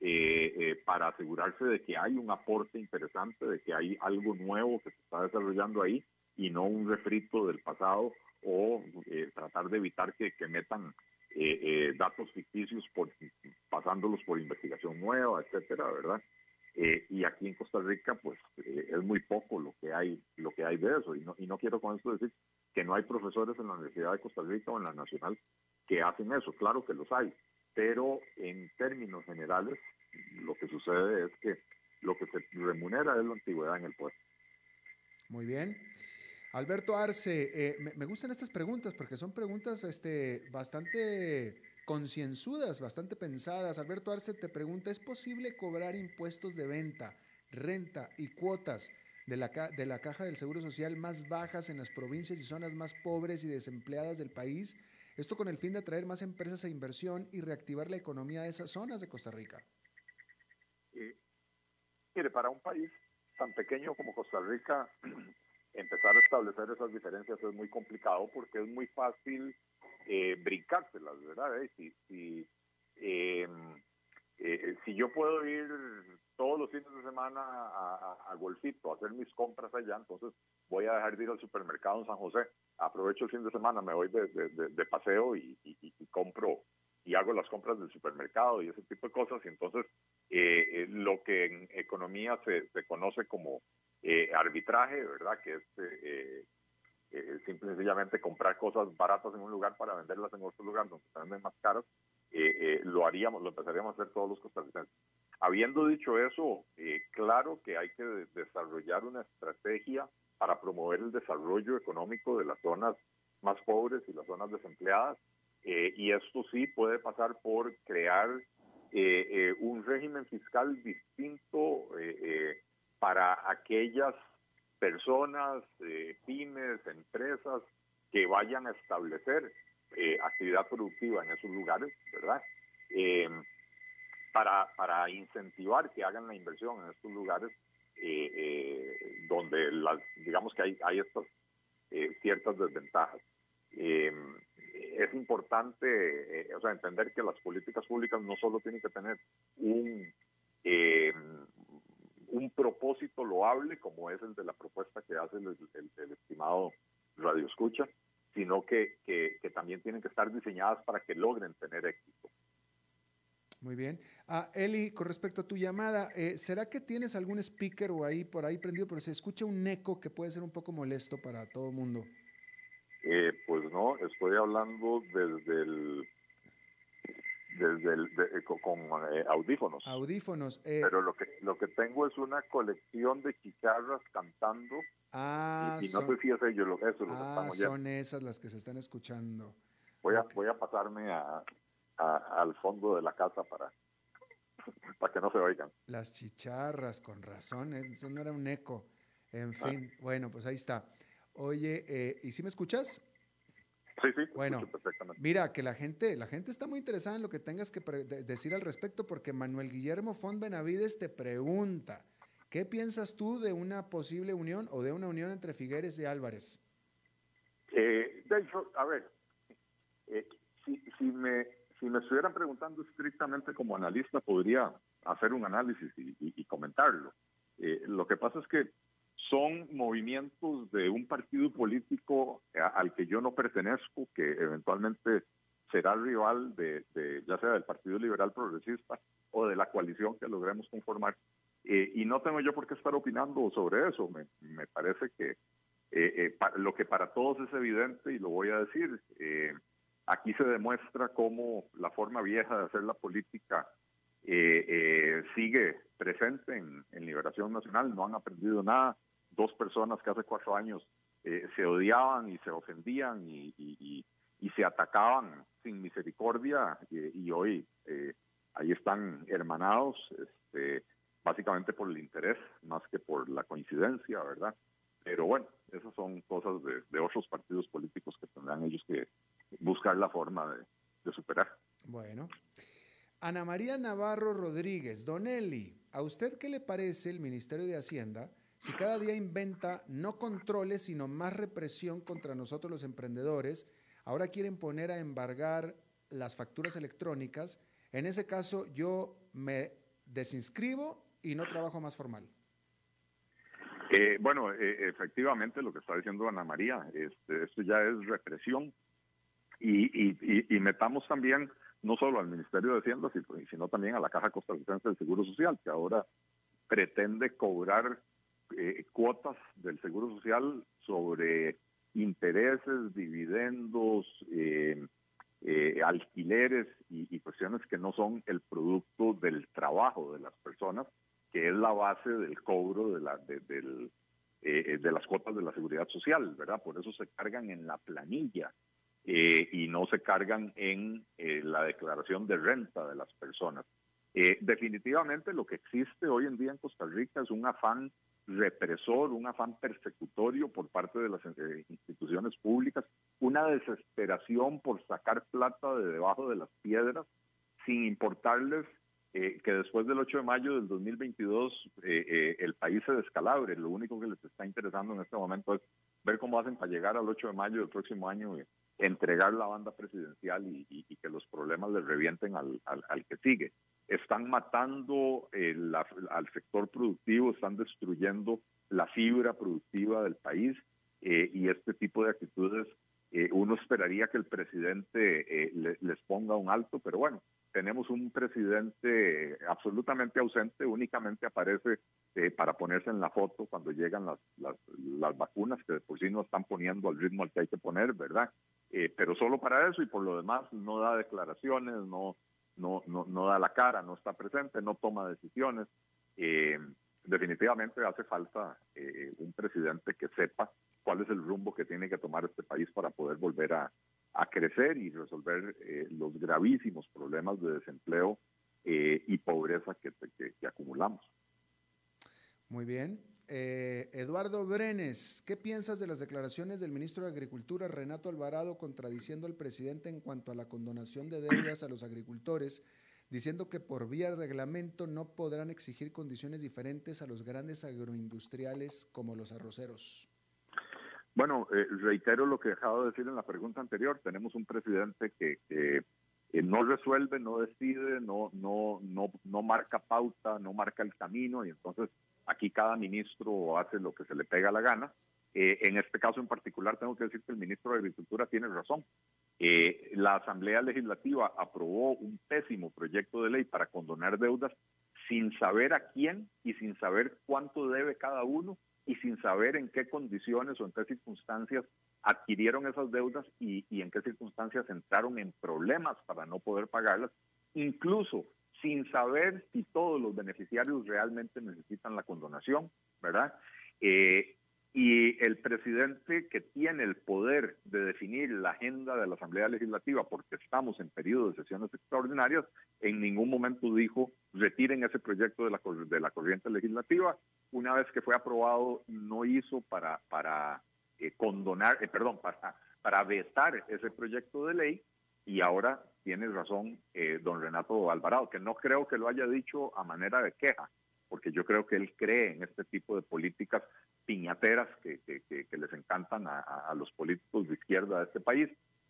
eh, para asegurarse de que hay un aporte interesante, de que hay algo nuevo que se está desarrollando ahí y no un refrito del pasado o eh, tratar de evitar que, metan eh, eh, datos ficticios por, pasándolos por investigación nueva, etcétera, ¿verdad? Y aquí en Costa Rica, pues es muy poco lo que hay, lo que hay de eso. Y no, y no quiero con esto decir que no hay profesores en la Universidad de Costa Rica o en la Nacional que hacen eso. Claro que los hay, pero en términos generales, lo que sucede es que lo que se remunera es la antigüedad en el puesto. Muy bien. Alberto Arce, eh, me, gustan estas preguntas porque son preguntas este, bastante concienzudas, bastante pensadas. Alberto Arce te pregunta, ¿es posible cobrar impuestos de venta, renta y cuotas de la, de la caja del Seguro Social más bajas en las provincias y zonas más pobres y desempleadas del país? Esto con el fin de atraer más empresas e inversión y reactivar la economía de esas zonas de Costa Rica. Eh, mire, para un país tan pequeño como Costa Rica, empezar a establecer esas diferencias es muy complicado porque es muy fácil eh, brincárselas, ¿verdad? Eh, si, si, em, eh, si yo puedo ir todos los fines de semana a, a, Golfito a hacer mis compras allá, entonces voy a dejar de ir al supermercado en San José. Aprovecho el fin de semana, me voy de, de, paseo y, y, compro y hago las compras del supermercado y ese tipo de cosas. Y entonces eh, lo que en economía se, se conoce como eh, arbitraje, ¿verdad? Que es eh, eh, simple y sencillamente comprar cosas baratas en un lugar para venderlas en otro lugar donde se venden más caras, lo haríamos, lo empezaríamos a hacer todos los costarricenses. Habiendo dicho eso, claro que hay que desarrollar una estrategia para promover el desarrollo económico de las zonas más pobres y las zonas desempleadas. y esto sí puede pasar por crear un régimen fiscal distinto para aquellas personas, eh, pymes, empresas que vayan a establecer eh, actividad productiva en esos lugares, ¿verdad? Em, para, para incentivar que hagan la inversión en estos lugares eh, donde las, digamos que hay, hay estas ciertas desventajas. Es importante, o sea, entender que las políticas públicas no solo tienen que tener un un propósito loable como es el de la propuesta que hace el, estimado Radio Escucha, sino que, que, también tienen que estar diseñadas para que logren tener éxito. Muy bien. Ah, Eli, con respecto a tu llamada, eh, ¿será que tienes algún speaker o ahí por ahí prendido? Pero se escucha un eco que puede ser un poco molesto para todo el mundo. Eh, pues no, estoy hablando desde el desde el, eh, con, eh, audífonos. Audífonos. Eh. Pero lo que lo que tengo es una colección de chicharras cantando. Ah, y, no sé si es ellos lo, eso lo ah, son esas las que se están escuchando. Voy a voy a pasarme a, al fondo de la casa para para que no se oigan. Las chicharras, con razón, eso no era un eco. En ah. fin, bueno, pues ahí está. Oye, ¿y si me escuchas? Sí, sí, bueno, mira, que la gente, la gente está muy interesada en lo que tengas que decir al respecto, porque Manuel Guillermo Font Benavides te pregunta, ¿qué piensas tú de una posible unión o de una unión entre Figueres y Álvarez? Eh, de hecho, a ver, eh, si, si, me, si me estuvieran preguntando estrictamente como analista, podría hacer un análisis y, comentarlo. Eh, lo que pasa es que son movimientos de un partido político al que yo no pertenezco, que eventualmente será rival de, ya sea del Partido Liberal Progresista o de la coalición que logremos conformar. Eh, y no tengo yo por qué estar opinando sobre eso. Me, me parece que eh, eh, lo que para todos es evidente, y lo voy a decir, aquí se demuestra cómo la forma vieja de hacer la política sigue presente en, Liberación Nacional. No han aprendido nada. Dos personas que hace cuatro años se odiaban y se ofendían y, se atacaban sin misericordia y, hoy eh, ahí están hermanados, este, básicamente por el interés más que por la coincidencia, ¿verdad? Pero bueno, esas son cosas de, otros partidos políticos que tendrán ellos que buscar la forma de, superar. Bueno. Ana María Navarro Rodríguez, Don Eli, ¿a usted qué le parece el Ministerio de Hacienda si cada día inventa no controles, sino más represión contra nosotros los emprendedores Ahora quieren poner a embargar las facturas electrónicas. En ese caso, yo me desinscribo y no trabajo más formal. Eh, bueno, eh, efectivamente lo que está diciendo Ana María, este, esto ya es represión y, metamos también no solo al Ministerio de Hacienda, sino también a la Caja Costarricense del Seguro Social, que ahora pretende cobrar eh, cuotas del Seguro Social sobre intereses, dividendos, eh, eh, alquileres y, cuestiones que no son el producto del trabajo de las personas, que es la base del cobro de, la, de, del, eh, de las cuotas de la seguridad social, ¿verdad? Por eso se cargan en la planilla y no se cargan en la declaración de renta de las personas. definitivamente lo que existe hoy en día en Costa Rica es un afán represor, un afán persecutorio por parte de las eh, instituciones públicas, una desesperación por sacar plata de debajo de las piedras, sin importarles eh, que después del 8 de mayo del 2022 eh, el país se descalabre. Lo único que les está interesando en este momento es ver cómo hacen para llegar al 8 de mayo del próximo año, y entregar la banda presidencial y, que los problemas les revienten al, al que sigue están matando al sector productivo, están destruyendo la fibra productiva del país eh, y este tipo de actitudes eh, uno esperaría que el presidente eh, les ponga un alto, pero bueno, tenemos un presidente absolutamente ausente, únicamente aparece para ponerse en la foto cuando llegan las, las, las, vacunas, que por sí no están poniendo al ritmo al que hay que poner, ¿verdad? pero solo para eso y por lo demás no da declaraciones, no, no, no, no da la cara, no está presente, no toma decisiones. Eh, definitivamente hace falta eh, un presidente que sepa cuál es el rumbo que tiene que tomar este país para poder volver a, crecer y resolver eh, los gravísimos problemas de desempleo y pobreza que acumulamos. Muy bien. Eh, Eduardo Brenes, ¿qué piensas de las declaraciones del ministro de Agricultura, Renato Alvarado, contradiciendo al presidente en cuanto a la condonación de deudas a los agricultores, diciendo que por vía reglamento no podrán exigir condiciones diferentes a los grandes agroindustriales como los arroceros? Bueno, eh, reitero lo que he dejado de decir en la pregunta anterior. Tenemos un presidente que, no resuelve, no decide, no, no, no, no marca pauta, no marca el camino y entonces Aquí cada ministro hace lo que se le pega la gana. Eh, en este caso en particular tengo que decir que el ministro de Agricultura tiene razón. Eh, la Asamblea Legislativa aprobó un pésimo proyecto de ley para condonar deudas sin saber a quién y sin saber cuánto debe cada uno y sin saber en qué condiciones o en qué circunstancias adquirieron esas deudas y, y en qué circunstancias entraron en problemas para no poder pagarlas. Incluso sin saber si todos los beneficiarios realmente necesitan la condonación, ¿verdad? Eh, y el presidente que tiene el poder de definir la agenda de la Asamblea Legislativa, porque estamos en periodo de sesiones extraordinarias, en ningún momento dijo retiren ese proyecto de la, de la corriente legislativa. Una vez que fue aprobado, no hizo para, para eh, condonar, eh, perdón, para, para vetar ese proyecto de ley y ahora tiene razón eh, don Renato Alvarado, que no creo que lo haya dicho a manera de queja, porque yo creo que él cree en este tipo de políticas piñateras que, les encantan a, los políticos de izquierda de este país,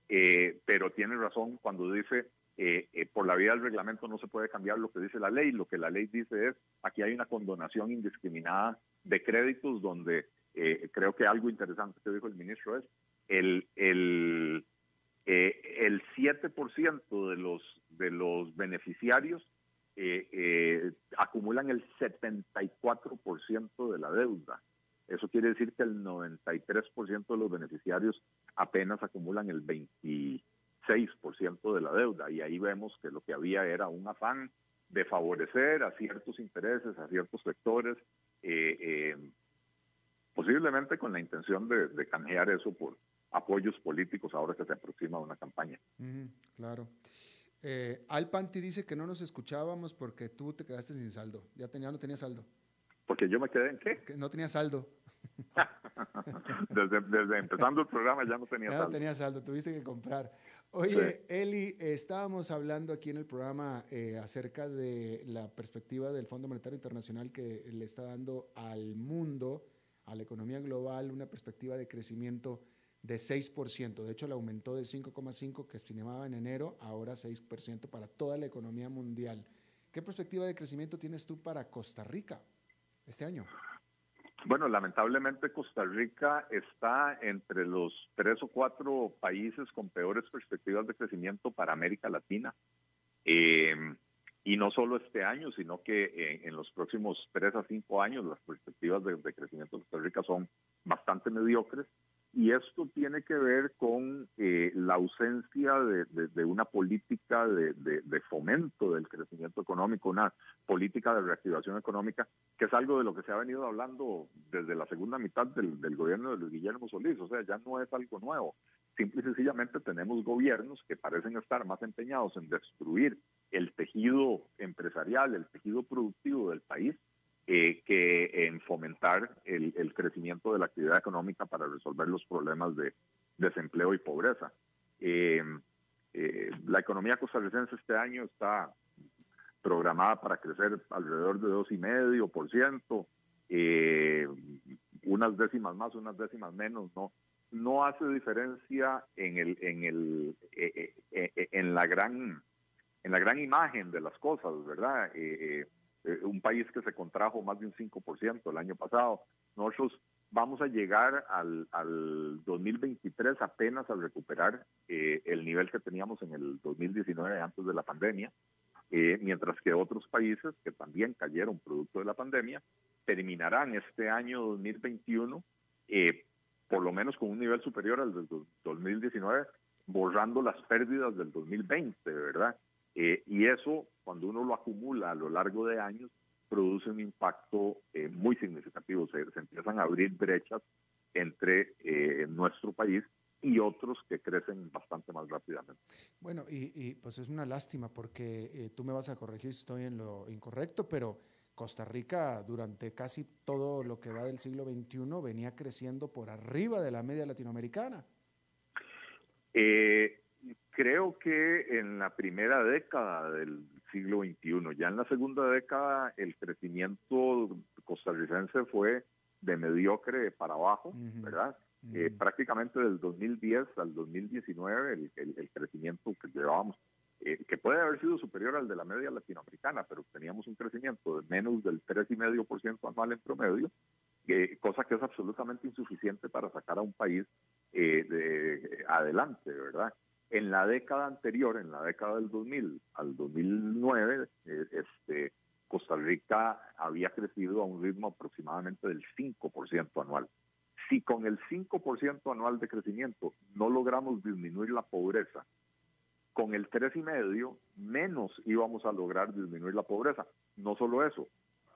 eh, pero tiene razón cuando dice eh, eh, por la vía del reglamento no se puede cambiar lo que dice la ley. Lo que la ley dice es, aquí hay una condonación indiscriminada de créditos donde creo que algo interesante que dijo el ministro es el, el, el 7% de los, de los beneficiarios acumulan el 74% de la deuda. Eso quiere decir que el 93% de los beneficiarios apenas acumulan el 26% de la deuda. Y ahí vemos que lo que había era un afán de favorecer a ciertos intereses, a ciertos sectores, eh, eh, posiblemente con la intención de, canjear eso por apoyos políticos ahora que se aproxima una campaña. claro. Eh, Alpanti dice que no nos escuchábamos porque tú te quedaste sin saldo. Ya tenía, no tenía saldo. Porque yo me quedé en qué? Que no tenía saldo. desde, empezando el programa ya no tenía saldo. No tenía saldo, tuviste que comprar. Oye, Eli, estábamos hablando aquí en el programa eh, acerca de la perspectiva del Fondo Monetario Internacional que le está dando al mundo, a la economía global, una perspectiva de crecimiento de 6%. De hecho, le aumentó de 5,5% que estimaba en enero, ahora 6% para toda la economía mundial. ¿Qué perspectiva de crecimiento tienes tú para Costa Rica este año? Bueno, lamentablemente Costa Rica está entre los tres o cuatro países con peores perspectivas de crecimiento para América Latina. Eh, y no solo este año, sino que en, los próximos tres a cinco años las perspectivas de, crecimiento de Costa Rica son bastante mediocres. Y esto tiene que ver con eh, la ausencia de, una política de, fomento del crecimiento económico, una política de reactivación económica, que es algo de lo que se ha venido hablando desde la segunda mitad del, del gobierno de Luis Guillermo Solís. O sea, ya no es algo nuevo. Simple y sencillamente tenemos gobiernos que parecen estar más empeñados en destruir el tejido empresarial, el tejido productivo del país, eh, que en fomentar el, crecimiento de la actividad económica para resolver los problemas de desempleo y pobreza. Eh, eh, la economía costarricense este año está programada para crecer alrededor de 2,5%, eh, unas décimas más, unas décimas menos, no no hace diferencia en el en el en la gran en la gran imagen de las cosas, ¿verdad? Eh, un país que se contrajo más de un 5% el año pasado. Nosotros vamos a llegar al, al 2023 apenas a recuperar eh, el nivel que teníamos en el 2019 antes de la pandemia, eh, mientras que otros países que también cayeron producto de la pandemia terminarán este año 2021 por lo menos con un nivel superior al del 2019, borrando las pérdidas del 2020, ¿verdad? Eh, y eso, cuando uno lo acumula a lo largo de años, produce un impacto eh, muy significativo. Se, empiezan a abrir brechas entre eh, nuestro país y otros que crecen bastante más rápidamente. Bueno, y, pues es una lástima porque tú me vas a corregir si estoy en lo incorrecto, pero Costa Rica durante casi todo lo que va del siglo XXI venía creciendo por arriba de la media latinoamericana. Eh, creo que en la primera década del siglo XXI, ya en la segunda década el crecimiento costarricense fue de mediocre para abajo, ¿verdad? Eh, prácticamente del 2010 al 2019 el, el, crecimiento que llevábamos, eh, que puede haber sido superior al de la media latinoamericana, pero teníamos un crecimiento de menos del 3,5% anual en promedio, eh, cosa que es absolutamente insuficiente para sacar a un país de, adelante, ¿verdad? En la década anterior, en la década del 2000 al 2009, eh, este, Costa Rica había crecido a un ritmo aproximadamente del 5% anual. Si con el 5% anual de crecimiento no logramos disminuir la pobreza, con el 3,5% menos íbamos a lograr disminuir la pobreza. No solo eso,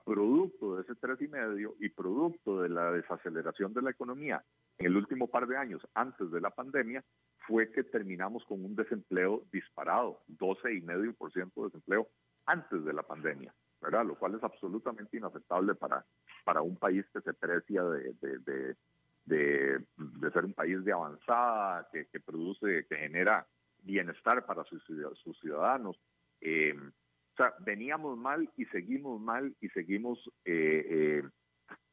producto de ese 3,5% y producto de la desaceleración de la economía en el último par de años antes de la pandemia, fue que terminamos con un desempleo disparado, 12,5% de desempleo antes de la pandemia, ¿verdad? Lo cual es absolutamente inaceptable para, para un país que se precia de, de, de, ser un país de avanzada, que, que, produce, que genera bienestar para sus, ciudadanos. Eh, o sea, veníamos mal y seguimos mal y seguimos eh, eh,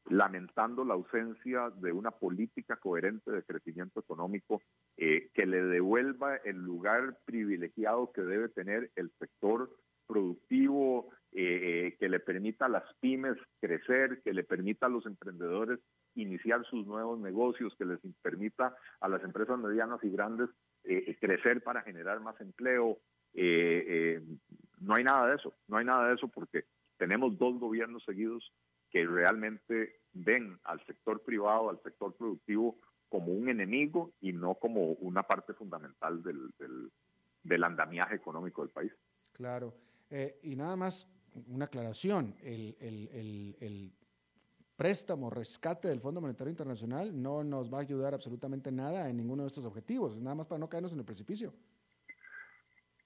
lamentando la ausencia de una política coherente de crecimiento económico eh, que le devuelva el lugar privilegiado que debe tener el sector productivo, eh, eh, que le permita a las pymes crecer, que le permita a los emprendedores iniciar sus nuevos negocios, que les permita a las empresas medianas y grandes crecer para generar más empleo. no hay nada de eso, no hay nada de eso porque tenemos dos gobiernos seguidos que realmente ven al sector privado, al sector productivo como un enemigo y no como una parte fundamental del, del, andamiaje económico del país. Claro. Eh, y nada más una aclaración, el, el, el, préstamo, rescate del Fondo Monetario Internacional no nos va a ayudar absolutamente nada en ninguno de estos objetivos, nada más para no caernos en el precipicio.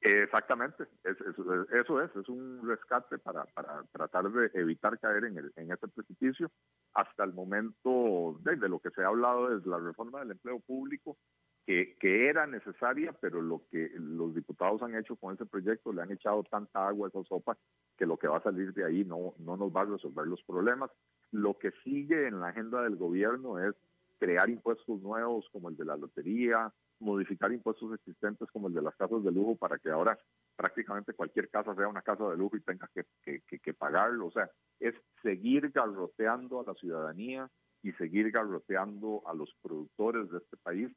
Exactamente, eso es, es un rescate para, para tratar de evitar caer en, el, en precipicio. Hasta el momento de, lo que se ha hablado es la reforma del empleo público, que, que, era necesaria, pero lo que los diputados han hecho con ese proyecto, le han echado tanta agua a esa sopa que lo que va a salir de ahí no, no nos va a resolver los problemas. Lo que sigue en la agenda del gobierno es crear impuestos nuevos como el de la lotería, modificar impuestos existentes como el de las casas de lujo para que ahora prácticamente cualquier casa sea una casa de lujo y tenga que, que, pagarlo. O sea, es seguir garroteando a la ciudadanía y seguir garroteando a los productores de este país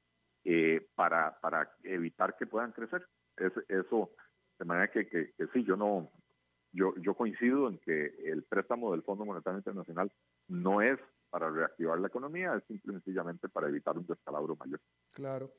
eh, para, para evitar que puedan crecer. Es, eso, de manera que, que, sí, yo no, yo, yo coincido en que el préstamo del Fondo Monetario Internacional no es para reactivar la economía, es simplemente para evitar un descalabro mayor. Claro.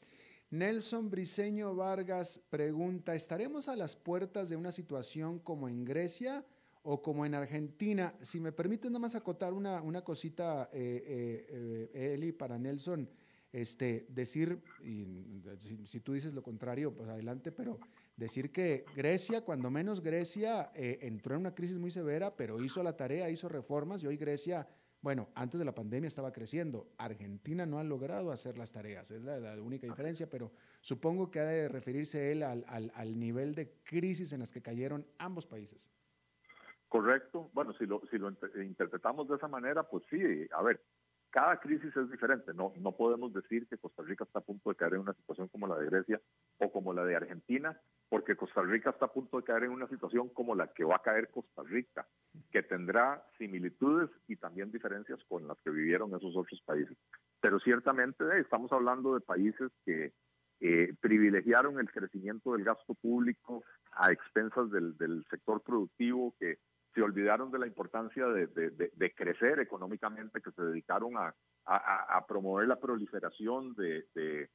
Nelson Briseño Vargas pregunta, ¿estaremos a las puertas de una situación como en Grecia o como en Argentina? Si me permiten nada más acotar una, una cosita, eh, eh, eh, Eli, para Nelson, este, decir, y si, tú dices lo contrario, pues adelante, pero decir que Grecia, cuando menos Grecia, entró en una crisis muy severa, pero hizo la tarea, hizo reformas y hoy Grecia bueno, antes de la pandemia estaba creciendo. Argentina no ha logrado hacer las tareas, es la, única diferencia, pero supongo que ha de referirse él al, al, nivel de crisis en las que cayeron ambos países. Correcto. Bueno, si lo, si lo interpretamos de esa manera, pues sí, a ver, cada crisis es diferente. No, no podemos decir que Costa Rica está a punto de caer en una situación como la de Grecia o como la de Argentina, porque Costa Rica está a punto de caer en una situación como la que va a caer Costa Rica, que tendrá similitudes y también diferencias con las que vivieron esos otros países. Pero ciertamente eh, estamos hablando de países que eh, privilegiaron el crecimiento del gasto público a expensas del, del sector productivo, que se olvidaron de la importancia de, crecer económicamente, que se dedicaron a, promover la proliferación de,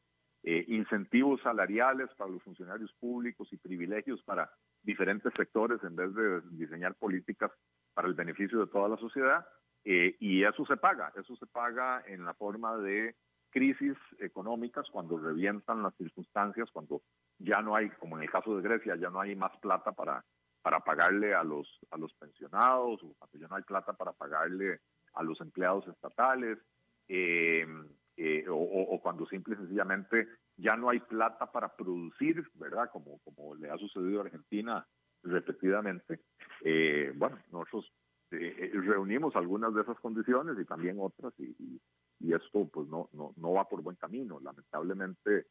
eh, incentivos salariales para los funcionarios públicos y privilegios para diferentes sectores en vez de diseñar políticas para el beneficio de toda la sociedad. Eh, y eso se paga, eso se paga en la forma de crisis económicas cuando revientan las circunstancias, cuando ya no hay, como en el caso de Grecia, ya no hay más plata para para pagarle a los, a los pensionados, o cuando ya no hay plata para pagarle a los empleados estatales, em, eh, o, cuando simple y sencillamente ya no hay plata para producir, ¿verdad? Como, como le ha sucedido a Argentina repetidamente. Eh, bueno, nosotros eh, reunimos algunas de esas condiciones y también otras, y, y, esto pues no, no, no va por buen camino. Lamentablemente,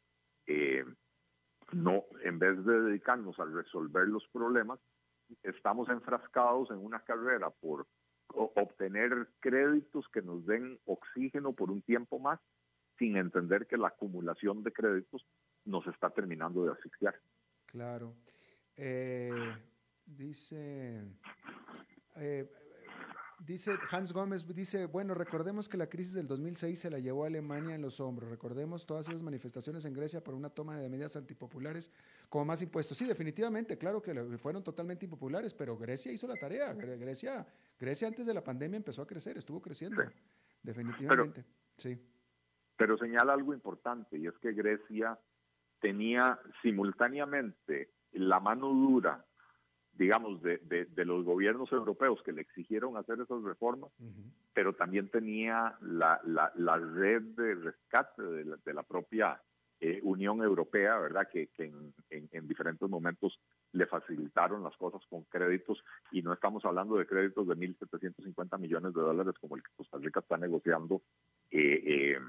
no, en vez de dedicarnos a resolver los problemas, estamos enfrascados en una carrera por obtener créditos que nos den oxígeno por un tiempo más, sin entender que la acumulación de créditos nos está terminando de asfixiar. Claro. Eh, dice, eh, Dice Hans Gómez, dice, bueno, recordemos que la crisis del 2006 se la llevó a Alemania en los hombros. Recordemos todas esas manifestaciones en Grecia por una toma de medidas antipopulares como más impuestos. Sí, definitivamente, claro que fueron totalmente impopulares, pero Grecia hizo la tarea. Grecia, Grecia antes de la pandemia empezó a crecer, estuvo creciendo. Definitivamente, sí. Pero señala algo importante y es que Grecia tenía simultáneamente la mano dura digamos, de, de, los gobiernos europeos que le exigieron hacer esas reformas, pero también tenía la, la, la, red de rescate de la, de la propia eh, Unión Europea, ¿verdad? Que, que en, en, diferentes momentos le facilitaron las cosas con créditos y no estamos hablando de créditos de 1.750 millones de dólares como el que Costa Rica está negociando eh, eh,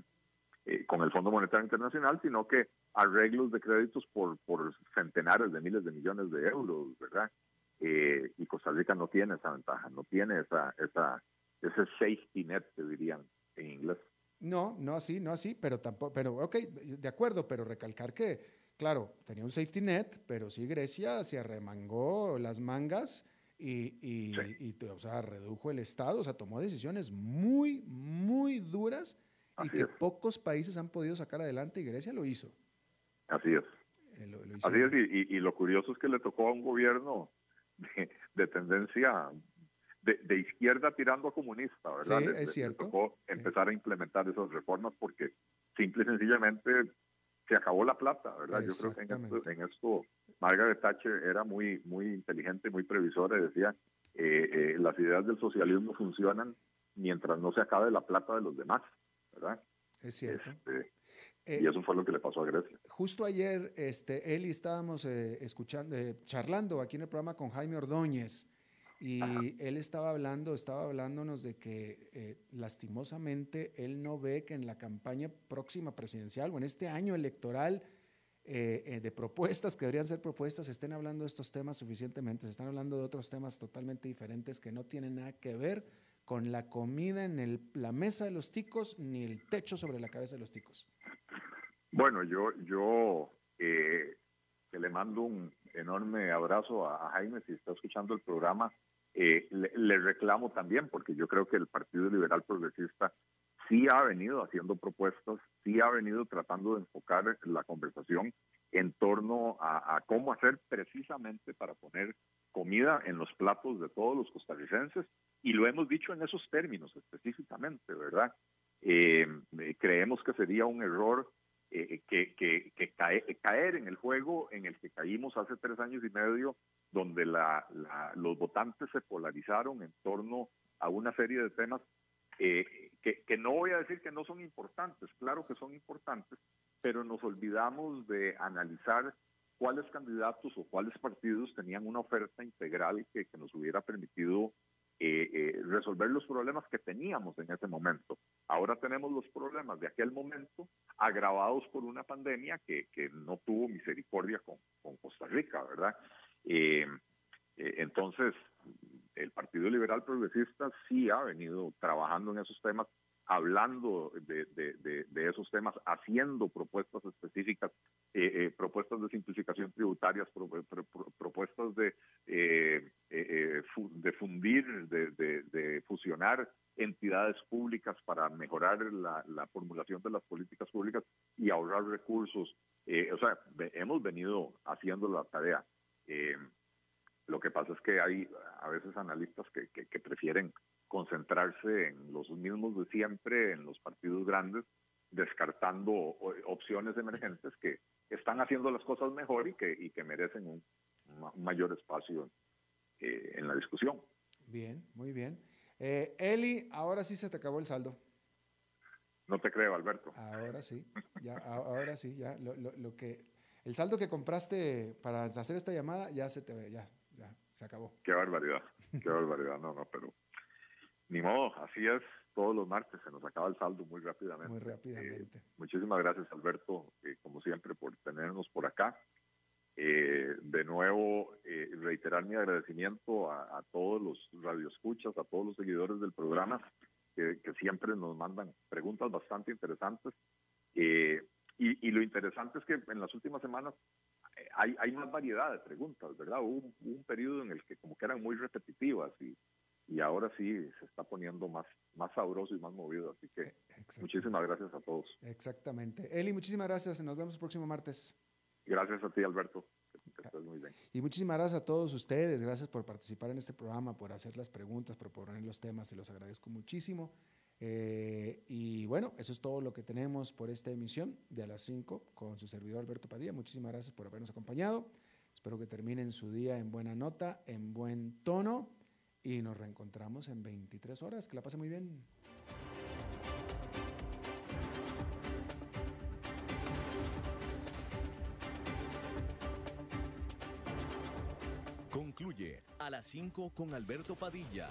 eh, con el Fondo Monetario Internacional, sino que arreglos de créditos por, por centenares de miles de millones de euros, ¿verdad? y Costa Rica no tiene esa ventaja, no tiene esa, esa, ese safety net, que dirían en inglés. No, no así, no así, pero tampoco, pero ok, de acuerdo, pero recalcar que Claro, tenía un safety net, pero sí Grecia se arremangó las mangas y, o sea, redujo el Estado, o sea, tomó decisiones muy, muy duras y que pocos países han podido sacar adelante y Grecia lo hizo. Así es. Eh, Así es, y, lo curioso es que le tocó a un gobierno de, tendencia de, izquierda tirando a comunista, ¿verdad? Sí, es cierto. Le tocó empezar a implementar esas reformas porque simple y sencillamente se acabó la plata, ¿verdad? Yo creo que en esto, Margaret Thatcher era muy, muy inteligente, muy previsora y decía, eh, eh, las ideas del socialismo funcionan mientras no se acabe la plata de los demás, ¿verdad? Es cierto. Este, y eh, eso fue lo que le pasó a Grecia. Justo ayer, este, él y estábamos escuchando, charlando aquí en el programa con Jaime Ordóñez y él estaba hablando, estaba hablándonos de que eh, lastimosamente él no ve que en la campaña próxima presidencial o en este año electoral eh, eh, de propuestas que deberían ser propuestas, estén hablando de estos temas suficientemente, se están hablando de otros temas totalmente diferentes que no tienen nada que ver con la comida en el, la mesa de los ticos ni el techo sobre la cabeza de los ticos. Bueno, yo, yo que le mando un enorme abrazo a Jaime si está escuchando el programa eh, le, reclamo también, porque yo creo que el Partido Liberal Progresista sí ha venido haciendo propuestas, sí ha venido tratando de enfocar la conversación en torno a, cómo hacer precisamente para poner comida en los platos de todos los costarricenses, y lo hemos dicho en esos términos específicamente, ¿verdad? Eh, creemos que sería un error eh, que, que caer en el juego en el que caímos hace tres años y medio, donde los votantes se polarizaron en torno a una serie de temas eh, que, no voy a decir que no son importantes, claro que son importantes, pero nos olvidamos de analizar cuáles candidatos o cuáles partidos tenían una oferta integral que, que nos hubiera permitido eh, eh, resolver los problemas que teníamos en ese momento. Ahora tenemos los problemas de aquel momento agravados por una pandemia que, que no tuvo misericordia con, con Costa Rica, ¿verdad? Eh, entonces, el Partido Liberal Progresista sí ha venido trabajando en esos temas hablando de, esos temas, haciendo propuestas específicas, eh, eh, propuestas de simplificación tributarias, propuestas de, eh, de fundir, de, fusionar entidades públicas para mejorar la, formulación de las políticas públicas y ahorrar recursos. o sea, hemos venido haciendo la tarea. lo que pasa es que hay a veces analistas que prefieren concentrarse en los mismos de siempre, en los partidos grandes, descartando opciones emergentes que están haciendo las cosas mejor y que, y que merecen un, mayor espacio eh, en la discusión. Bien, muy bien. Eh, Eli, ahora sí se te acabó el saldo. No te creo, Alberto. Ahora sí, ya, ahora sí, ya. Lo, lo, que, el saldo que compraste para hacer esta llamada ya se te ya, ya, se acabó. Qué barbaridad, qué barbaridad, no, no, pero ni modo, así es. Todos los martes se nos acaba el saldo muy rápidamente. Muy rápidamente. Eh, muchísimas gracias, Alberto, eh, como siempre, por tenernos por acá. Eh, de nuevo, reiterar mi agradecimiento a, todos los radioescuchas, a todos los seguidores del programa, que, siempre nos mandan preguntas bastante interesantes. Y, lo interesante es que en las últimas semanas hay, hay más variedad de preguntas, ¿verdad? Hubo un, periodo en el que como que eran muy repetitivas y, y ahora sí se está poniendo más, más sabroso y más movido. Así que muchísimas gracias a todos. Exactamente. Eli, muchísimas gracias. Nos vemos el próximo martes. Gracias a ti, Alberto. Y muchísimas gracias a todos ustedes. Gracias por participar en este programa, por hacer las preguntas, por poner los temas. Se los agradezco muchísimo. Eh, y bueno, eso es todo lo que tenemos por esta emisión de a las 5 con su servidor Alberto Padilla. Muchísimas gracias por habernos acompañado. Espero que terminen su día en buena nota, en buen tono y nos reencontramos en 23 horas. Que la pase muy bien. concluye a las 5 con Alberto Padilla.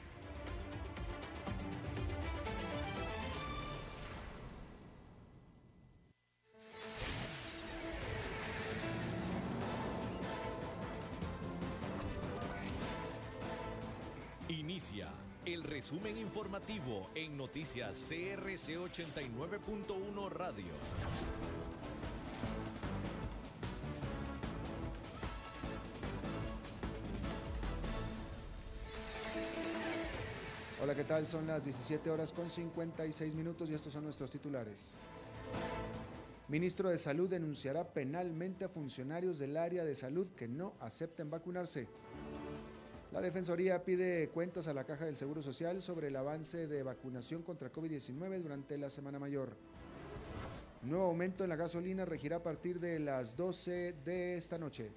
El resumen informativo en noticias CRC 89.1 Radio. Hola, ¿qué tal? Son las 17 horas con 56 minutos y estos son nuestros titulares. Ministro de Salud denunciará penalmente a funcionarios del área de salud que no acepten vacunarse. La Defensoría pide cuentas a la Caja del Seguro Social sobre el avance de vacunación contra COVID-19 durante la Semana Mayor. Nuevo aumento en la gasolina regirá a partir de las 12 de esta noche.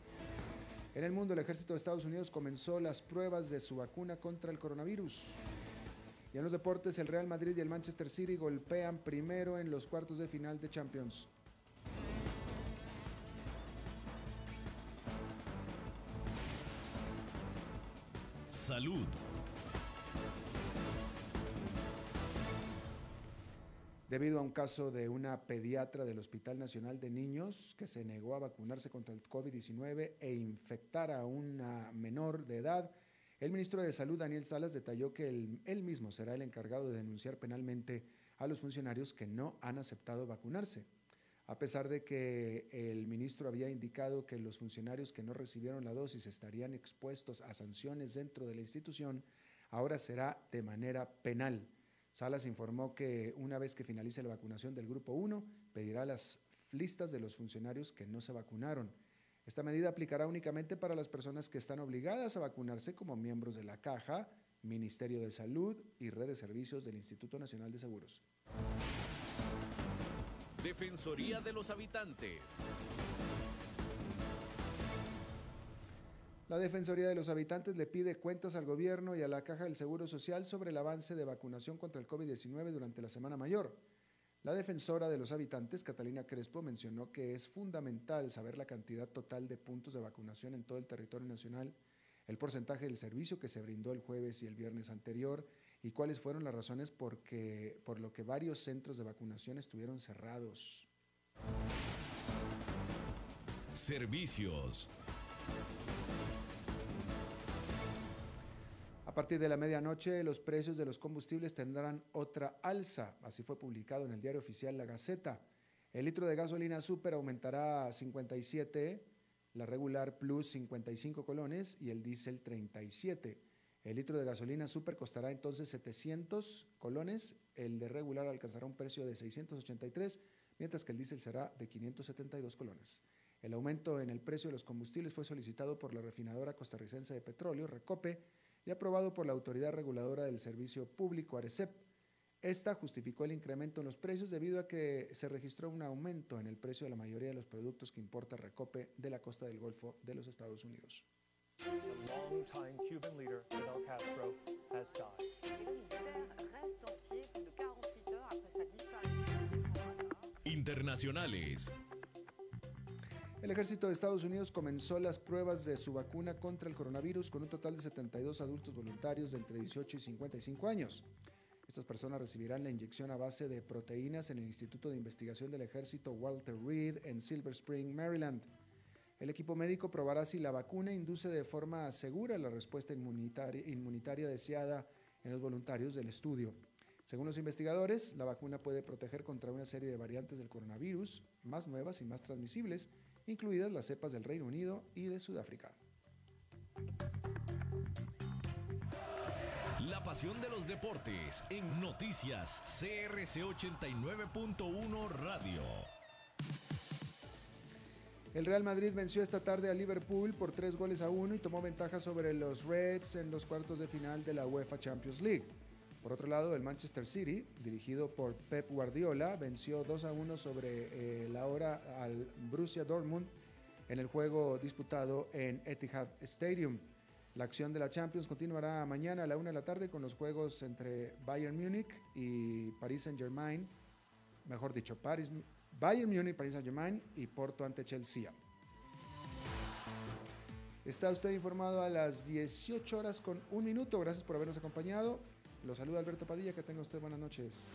En el mundo, el ejército de Estados Unidos comenzó las pruebas de su vacuna contra el coronavirus. Y en los deportes, el Real Madrid y el Manchester City golpean primero en los cuartos de final de Champions. Salud. Debido a un caso de una pediatra del Hospital Nacional de Niños que se negó a vacunarse contra el COVID-19 e infectar a una menor de edad, el ministro de Salud, Daniel Salas, detalló que él, él, mismo será el encargado de denunciar penalmente a los funcionarios que no han aceptado vacunarse. A pesar de que el ministro había indicado que los funcionarios que no recibieron la dosis estarían expuestos a sanciones dentro de la institución, ahora será de manera penal. Salas informó que una vez que finalice la vacunación del grupo 1, pedirá las listas de los funcionarios que no se vacunaron. Esta medida aplicará únicamente para las personas que están obligadas a vacunarse como miembros de la Caja, Ministerio de Salud y Red de Servicios del Instituto Nacional de Seguros. Defensoría de los Habitantes. La Defensoría de los Habitantes le pide cuentas al gobierno y a la Caja del Seguro Social sobre el avance de vacunación contra el COVID-19 durante la Semana Mayor. La defensora de los habitantes, Catalina Crespo, mencionó que es fundamental saber la cantidad total de puntos de vacunación en todo el territorio nacional, el porcentaje del servicio que se brindó el jueves y el viernes anterior y cuáles fueron las razones por, lo que varios centros de vacunación estuvieron cerrados. Servicios. A partir de la medianoche, los precios de los combustibles tendrán otra alza. Así fue publicado en el diario oficial La Gaceta. El litro de gasolina super aumentará a 57, la regular plus 55 colones y el diésel 37. El litro de gasolina super costará entonces 700 colones, el de regular alcanzará un precio de 683, mientras que el diésel será de 572 colones. El aumento en el precio de los combustibles fue solicitado por la refinadora costarricense de petróleo, Recope, y aprobado por la Autoridad Reguladora del Servicio Público, ARECEP. Esta justificó el incremento en los precios debido a que se registró un aumento en el precio de la mayoría de los productos que importa Recope de la costa del Golfo de los Estados Unidos. Internacionales. El ejército de Estados Unidos comenzó las pruebas de su vacuna contra el coronavirus con un total de 72 adultos voluntarios de entre 18 y 55 años. Estas personas recibirán la inyección a base de proteínas en el Instituto de Investigación del Ejército Walter Reed en Silver Spring, Maryland. El equipo médico probará si la vacuna induce de forma segura la respuesta inmunitaria, deseada en los voluntarios del estudio. Según los investigadores, la vacuna puede proteger contra una serie de variantes del coronavirus, más nuevas y más transmisibles, incluidas las cepas del Reino Unido y de Sudáfrica. La pasión de los deportes en noticias CRC 89.1 Radio. El Real Madrid venció esta tarde a Liverpool por tres goles a uno y tomó ventaja sobre los Reds en los cuartos de final de la UEFA Champions League. Por otro lado, el Manchester City, dirigido por Pep Guardiola, venció 2 a 1 sobre eh, la hora al Borussia Dortmund en el juego disputado en Etihad Stadium. La acción de la Champions continuará mañana a la una de la tarde con los juegos entre Bayern Múnich y Paris Saint-Germain, mejor dicho, Paris, Bayern Múnich, Paris Saint-Germain y Porto ante Chelsea. Está usted informado a las 18 horas con un minuto. Gracias por habernos acompañado. Lo saluda Alberto Padilla. Que tenga usted buenas noches.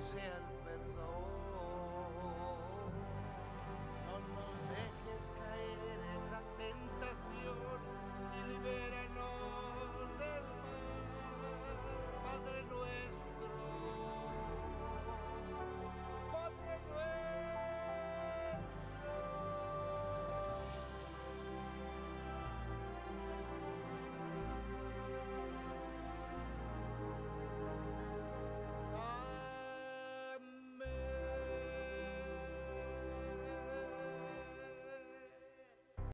sin.